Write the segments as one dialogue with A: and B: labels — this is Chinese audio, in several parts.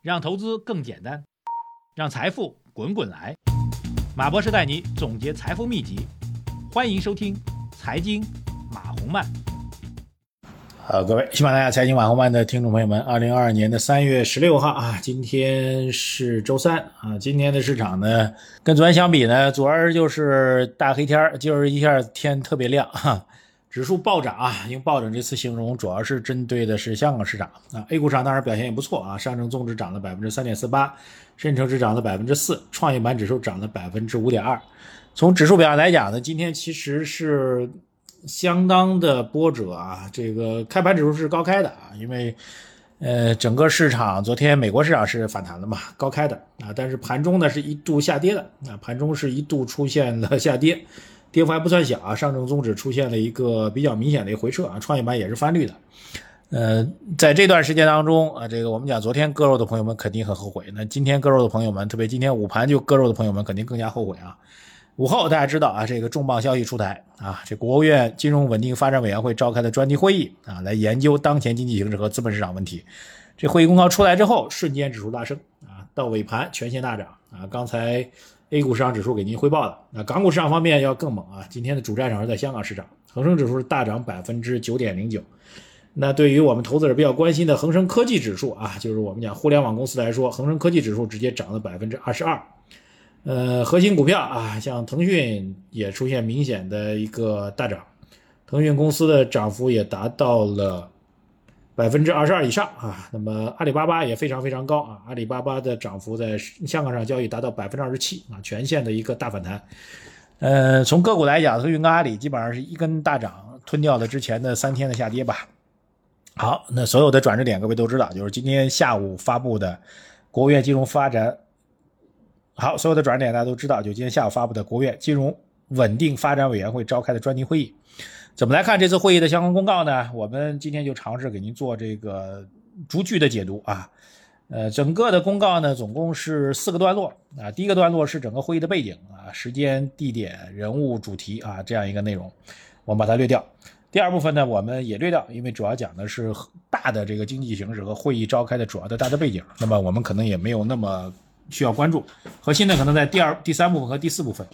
A: 让投资更简单，让财富滚滚来。马博士带你总结财富秘籍，欢迎收听《财经马红漫》。好，各位喜马拉雅财经马红漫的听众朋友们，二零二二年的三月十六号啊，今天是周三啊。今天的市场呢，跟昨天相比呢，昨儿就是大黑天儿，今儿一下天特别亮哈。指数暴涨啊，用暴涨这次形容，主要是针对的是香港市场啊。A 股上当然表现也不错啊，上证综指涨了百分之三点四八，深成指涨了百分之四，创业板指数涨了百分之五点二。从指数表上来讲呢，今天其实是相当的波折啊。这个开盘指数是高开的啊，因为呃整个市场昨天美国市场是反弹了嘛，高开的啊，但是盘中呢是一度下跌的啊，盘中是一度出现了下跌。跌幅还不算小啊，上证综指出现了一个比较明显的一回撤啊，创业板也是翻绿的。呃，在这段时间当中啊，这个我们讲昨天割肉的朋友们肯定很后悔，那今天割肉的朋友们，特别今天午盘就割肉的朋友们肯定更加后悔啊。午后大家知道啊，这个重磅消息出台啊，这国务院金融稳定发展委员会召开的专题会议啊，来研究当前经济形势和资本市场问题。这会议公告出来之后，瞬间指数大升啊，到尾盘全线大涨啊，刚才。A 股市场指数给您汇报了。那港股市场方面要更猛啊！今天的主战场是在香港市场，恒生指数是大涨百分之九点零九。那对于我们投资者比较关心的恒生科技指数啊，就是我们讲互联网公司来说，恒生科技指数直接涨了百分之二十二。呃，核心股票啊，像腾讯也出现明显的一个大涨，腾讯公司的涨幅也达到了。百分之二十二以上啊，那么阿里巴巴也非常非常高啊，阿里巴巴的涨幅在香港上交易达到百分之二十七啊，全线的一个大反弹。呃，从个股来讲，腾讯跟阿里基本上是一根大涨，吞掉了之前的三天的下跌吧。好，那所有的转折点各位都知道，就是今天下午发布的国务院金融发展。好，所有的转折点大家都知道，就今天下午发布的国务院金融稳定发展委员会召开的专题会议。怎么来看这次会议的相关公告呢？我们今天就尝试给您做这个逐句的解读啊。呃，整个的公告呢，总共是四个段落啊。第一个段落是整个会议的背景啊，时间、地点、人物、主题啊这样一个内容，我们把它略掉。第二部分呢，我们也略掉，因为主要讲的是大的这个经济形势和会议召开的主要的大的背景，那么我们可能也没有那么需要关注。核心呢，可能在第二、第三部分和第四部分。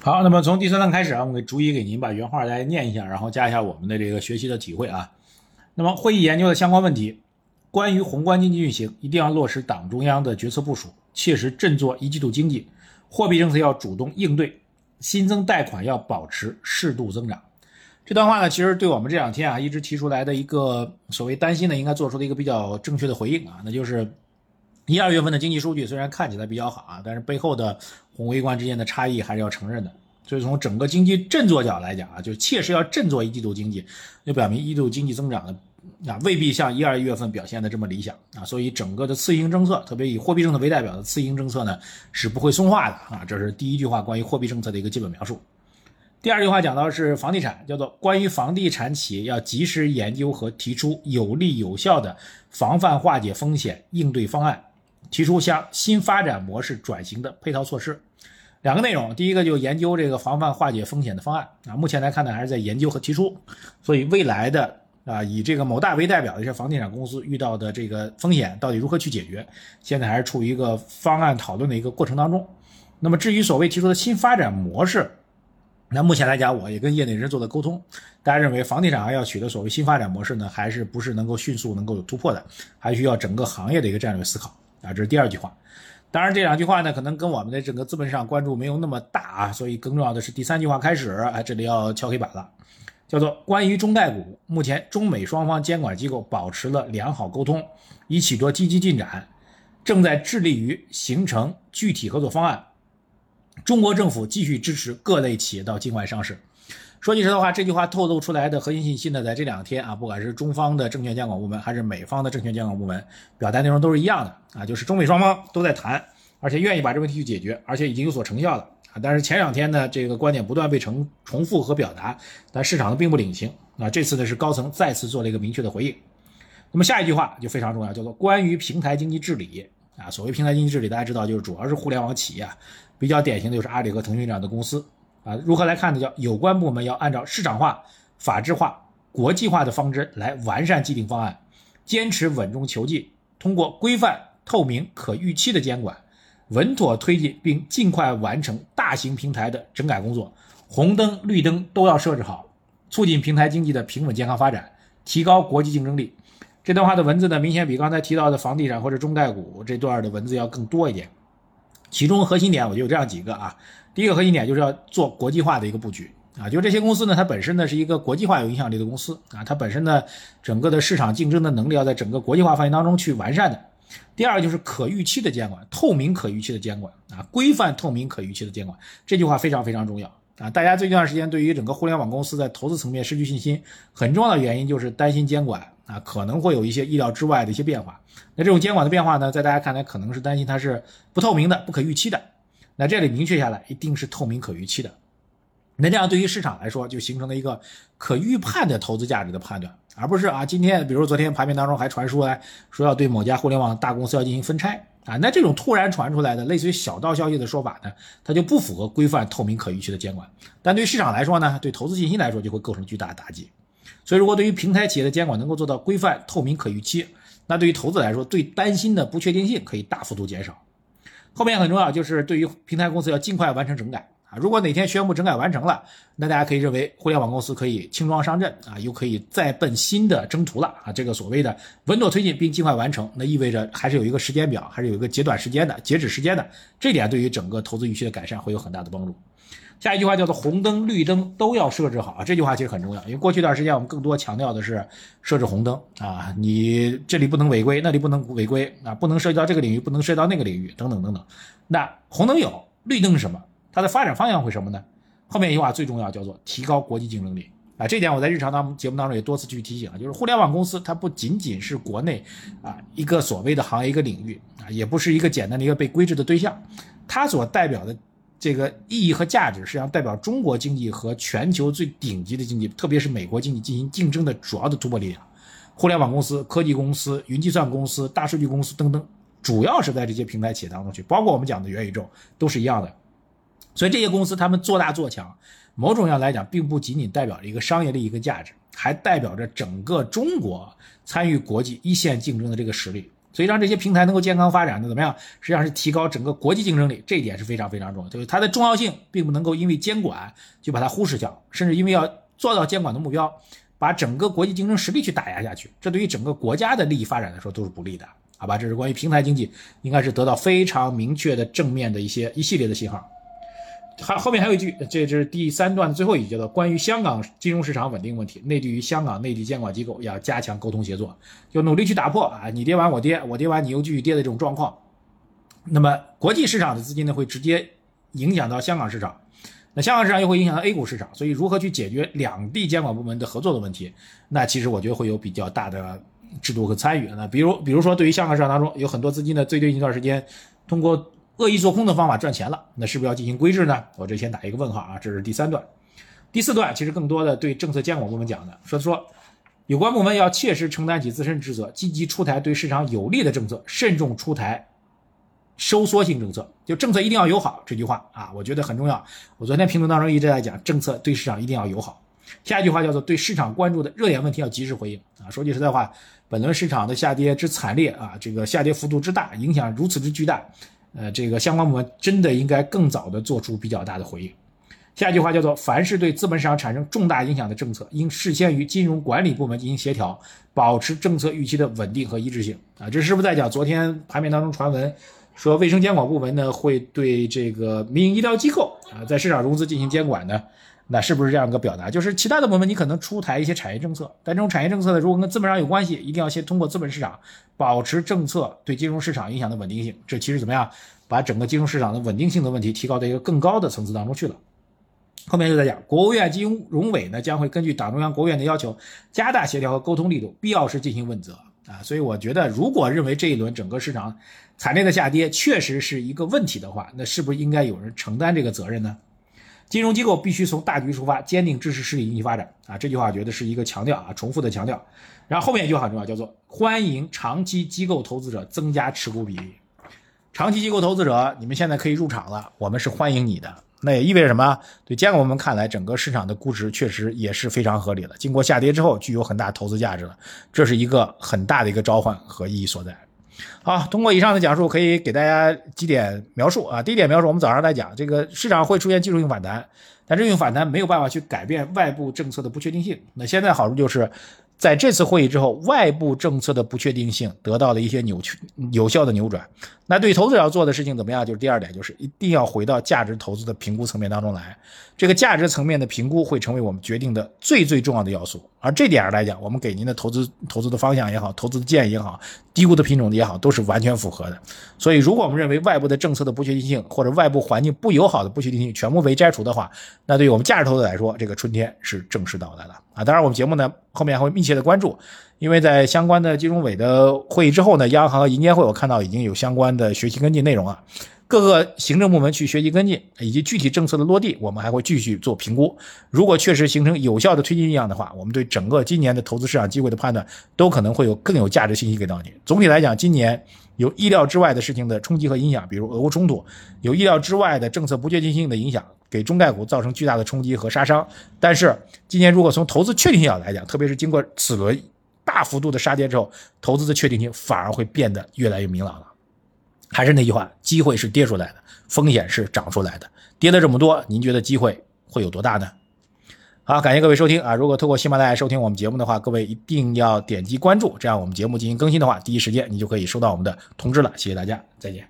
A: 好，那么从第三段开始啊，我给逐一给您把原话来念一下，然后加一下我们的这个学习的体会啊。那么会议研究的相关问题，关于宏观经济运行，一定要落实党中央的决策部署，切实振作一季度经济，货币政策要主动应对，新增贷款要保持适度增长。这段话呢，其实对我们这两天啊一直提出来的一个所谓担心呢，应该做出的一个比较正确的回应啊，那就是一二月份的经济数据虽然看起来比较好啊，但是背后的。宏微观之间的差异还是要承认的，所以从整个经济振作角来讲啊，就切实要振作一季度经济，就表明一季度经济增长的啊未必像一二月份表现的这么理想啊，所以整个的刺激性政策，特别以货币政策为代表的刺激性政策呢是不会松化的啊，这是第一句话关于货币政策的一个基本描述。第二句话讲到是房地产，叫做关于房地产企业要及时研究和提出有利有效的防范化解风险应对方案，提出向新发展模式转型的配套措施。两个内容，第一个就研究这个防范化解风险的方案啊，目前来看呢还是在研究和提出，所以未来的啊以这个某大为代表的一些房地产公司遇到的这个风险到底如何去解决，现在还是处于一个方案讨论的一个过程当中。那么至于所谓提出的新发展模式，那目前来讲我也跟业内人士做的沟通，大家认为房地产行要取得所谓新发展模式呢，还是不是能够迅速能够有突破的，还需要整个行业的一个战略思考啊，这是第二句话。当然，这两句话呢，可能跟我们的整个资本市场关注没有那么大啊，所以更重要的是第三句话开始，哎，这里要敲黑板了，叫做关于中概股，目前中美双方监管机构保持了良好沟通，已取得积极进展，正在致力于形成具体合作方案。中国政府继续支持各类企业到境外上市。说句实在话，这句话透露出来的核心信息呢，在这两天啊，不管是中方的证券监管部门，还是美方的证券监管部门，表达内容都是一样的啊，就是中美双方都在谈，而且愿意把这问题去解决，而且已经有所成效了啊。但是前两天呢，这个观点不断被重重复和表达，但市场呢并不领情啊。这次呢是高层再次做了一个明确的回应。那么下一句话就非常重要，叫做关于平台经济治理啊。所谓平台经济治理，大家知道就是主要是互联网企业，比较典型的就是阿里和腾讯这样的公司。啊，如何来看呢？叫有关部门要按照市场化、法治化、国际化的方针来完善既定方案，坚持稳中求进，通过规范、透明、可预期的监管，稳妥推进并尽快完成大型平台的整改工作，红灯绿灯都要设置好，促进平台经济的平稳健康发展，提高国际竞争力。这段话的文字呢，明显比刚才提到的房地产或者中概股这段的文字要更多一点。其中核心点我就有这样几个啊，第一个核心点就是要做国际化的一个布局。啊，就这些公司呢，它本身呢是一个国际化有影响力的公司啊，它本身呢整个的市场竞争的能力要在整个国际化范围当中去完善的。第二就是可预期的监管，透明可预期的监管啊，规范透明可预期的监管，这句话非常非常重要啊。大家最近一段时间对于整个互联网公司在投资层面失去信心，很重要的原因就是担心监管啊可能会有一些意料之外的一些变化。那这种监管的变化呢，在大家看来可能是担心它是不透明的、不可预期的。那这里明确下来，一定是透明可预期的。那这样对于市场来说，就形成了一个可预判的投资价值的判断，而不是啊，今天比如昨天盘面当中还传出来说要对某家互联网大公司要进行分拆啊，那这种突然传出来的类似于小道消息的说法呢，它就不符合规范、透明、可预期的监管。但对于市场来说呢，对投资信心来说就会构成巨大的打击。所以，如果对于平台企业的监管能够做到规范、透明、可预期，那对于投资来说，最担心的不确定性可以大幅度减少。后面很重要，就是对于平台公司要尽快完成整改。啊，如果哪天宣布整改完成了，那大家可以认为互联网公司可以轻装上阵啊，又可以再奔新的征途了啊。这个所谓的稳妥推进并尽快完成，那意味着还是有一个时间表，还是有一个截短时间的截止时间的。这点对于整个投资预期的改善会有很大的帮助。下一句话叫做红灯绿灯都要设置好啊，这句话其实很重要，因为过去一段时间我们更多强调的是设置红灯啊，你这里不能违规，那里不能违规啊，不能涉及到这个领域，不能涉及到那个领域等等等等。那红灯有，绿灯是什么？它的发展方向会什么呢？后面一句话最重要，叫做提高国际竞争力啊！这点我在日常当节目当中也多次去提醒啊，就是互联网公司它不仅仅是国内啊一个所谓的行业一个领域啊，也不是一个简单的一个被规制的对象，它所代表的这个意义和价值，实际上代表中国经济和全球最顶级的经济，特别是美国经济进行竞争的主要的突破力量。互联网公司、科技公司、云计算公司、大数据公司等等，主要是在这些平台企业当中去，包括我们讲的元宇宙，都是一样的。所以这些公司他们做大做强，某种意义上来讲，并不仅仅代表着一个商业利益和价值，还代表着整个中国参与国际一线竞争的这个实力。所以让这些平台能够健康发展的怎么样？实际上是提高整个国际竞争力，这一点是非常非常重要。就是它的重要性并不能够因为监管就把它忽视掉，甚至因为要做到监管的目标，把整个国际竞争实力去打压下去，这对于整个国家的利益发展来说都是不利的，好吧？这是关于平台经济，应该是得到非常明确的正面的一些一系列的信号。还后面还有一句，这这是第三段的最后一句，叫做关于香港金融市场稳定问题，内地与香港内地监管机构要加强沟通协作，就努力去打破啊，你跌完我跌，我跌完你又继续跌的这种状况。那么国际市场的资金呢，会直接影响到香港市场，那香港市场又会影响到 A 股市场，所以如何去解决两地监管部门的合作的问题，那其实我觉得会有比较大的制度和参与。那比如，比如说对于香港市场当中有很多资金呢，最近一段时间通过。恶意做空的方法赚钱了，那是不是要进行规制呢？我这先打一个问号啊。这是第三段，第四段其实更多的对政策监管部门讲的，说说有关部门要切实承担起自身职责，积极出台对市场有利的政策，慎重出台收缩性政策。就政策一定要友好这句话啊，我觉得很重要。我昨天评论当中一直在讲，政策对市场一定要友好。下一句话叫做对市场关注的热点问题要及时回应啊。说句实在话，本轮市场的下跌之惨烈啊，这个下跌幅度之大，影响如此之巨大。呃，这个相关部门真的应该更早的做出比较大的回应。下一句话叫做：凡是对资本市场产生重大影响的政策，应事先与金融管理部门进行协调，保持政策预期的稳定和一致性。啊，这是不是在讲昨天盘面当中传闻说卫生监管部门呢会对这个民营医疗机构啊在市场融资进行监管呢？那是不是这样一个表达？就是其他的部门你可能出台一些产业政策，但这种产业政策呢，如果跟资本上有关系，一定要先通过资本市场保持政策对金融市场影响的稳定性。这其实怎么样，把整个金融市场的稳定性的问题提高到一个更高的层次当中去了。后面就在讲，国务院金融委呢将会根据党中央、国务院的要求，加大协调和沟通力度，必要时进行问责啊。所以我觉得，如果认为这一轮整个市场惨烈的下跌确实是一个问题的话，那是不是应该有人承担这个责任呢？金融机构必须从大局出发，坚定支持实体经济发展啊！这句话我觉得是一个强调啊，重复的强调。然后后面一句话很重要，叫做欢迎长期机构投资者增加持股比例。长期机构投资者，你们现在可以入场了，我们是欢迎你的。那也意味着什么？对监管部门看来，整个市场的估值确实也是非常合理的。经过下跌之后，具有很大投资价值了，这是一个很大的一个召唤和意义所在。好，通过以上的讲述，可以给大家几点描述啊。第一点描述，我们早上在讲，这个市场会出现技术性反弹，但这种反弹没有办法去改变外部政策的不确定性。那现在好处就是。在这次会议之后，外部政策的不确定性得到了一些扭曲、有效的扭转。那对投资者要做的事情怎么样？就是第二点，就是一定要回到价值投资的评估层面当中来。这个价值层面的评估会成为我们决定的最最重要的要素。而这点上来讲，我们给您的投资投资的方向也好，投资的建议也好，低估的品种也好，都是完全符合的。所以，如果我们认为外部的政策的不确定性或者外部环境不友好的不确定性全部被摘除的话，那对于我们价值投资来说，这个春天是正式到来了啊！当然，我们节目呢后面还会密切的关注，因为在相关的金融委的会议之后呢，央行和银监会我看到已经有相关的学习跟进内容了。各个行政部门去学习跟进，以及具体政策的落地，我们还会继续做评估。如果确实形成有效的推进力量的话，我们对整个今年的投资市场机会的判断，都可能会有更有价值信息给到你。总体来讲，今年有意料之外的事情的冲击和影响，比如俄乌冲突，有意料之外的政策不确定性的影响，给中概股造成巨大的冲击和杀伤。但是，今年如果从投资确定性来讲，特别是经过此轮大幅度的杀跌之后，投资的确定性反而会变得越来越明朗了。还是那句话，机会是跌出来的，风险是涨出来的。跌了这么多，您觉得机会会有多大呢？好，感谢各位收听啊！如果通过喜马拉雅收听我们节目的话，各位一定要点击关注，这样我们节目进行更新的话，第一时间你就可以收到我们的通知了。谢谢大家，再见。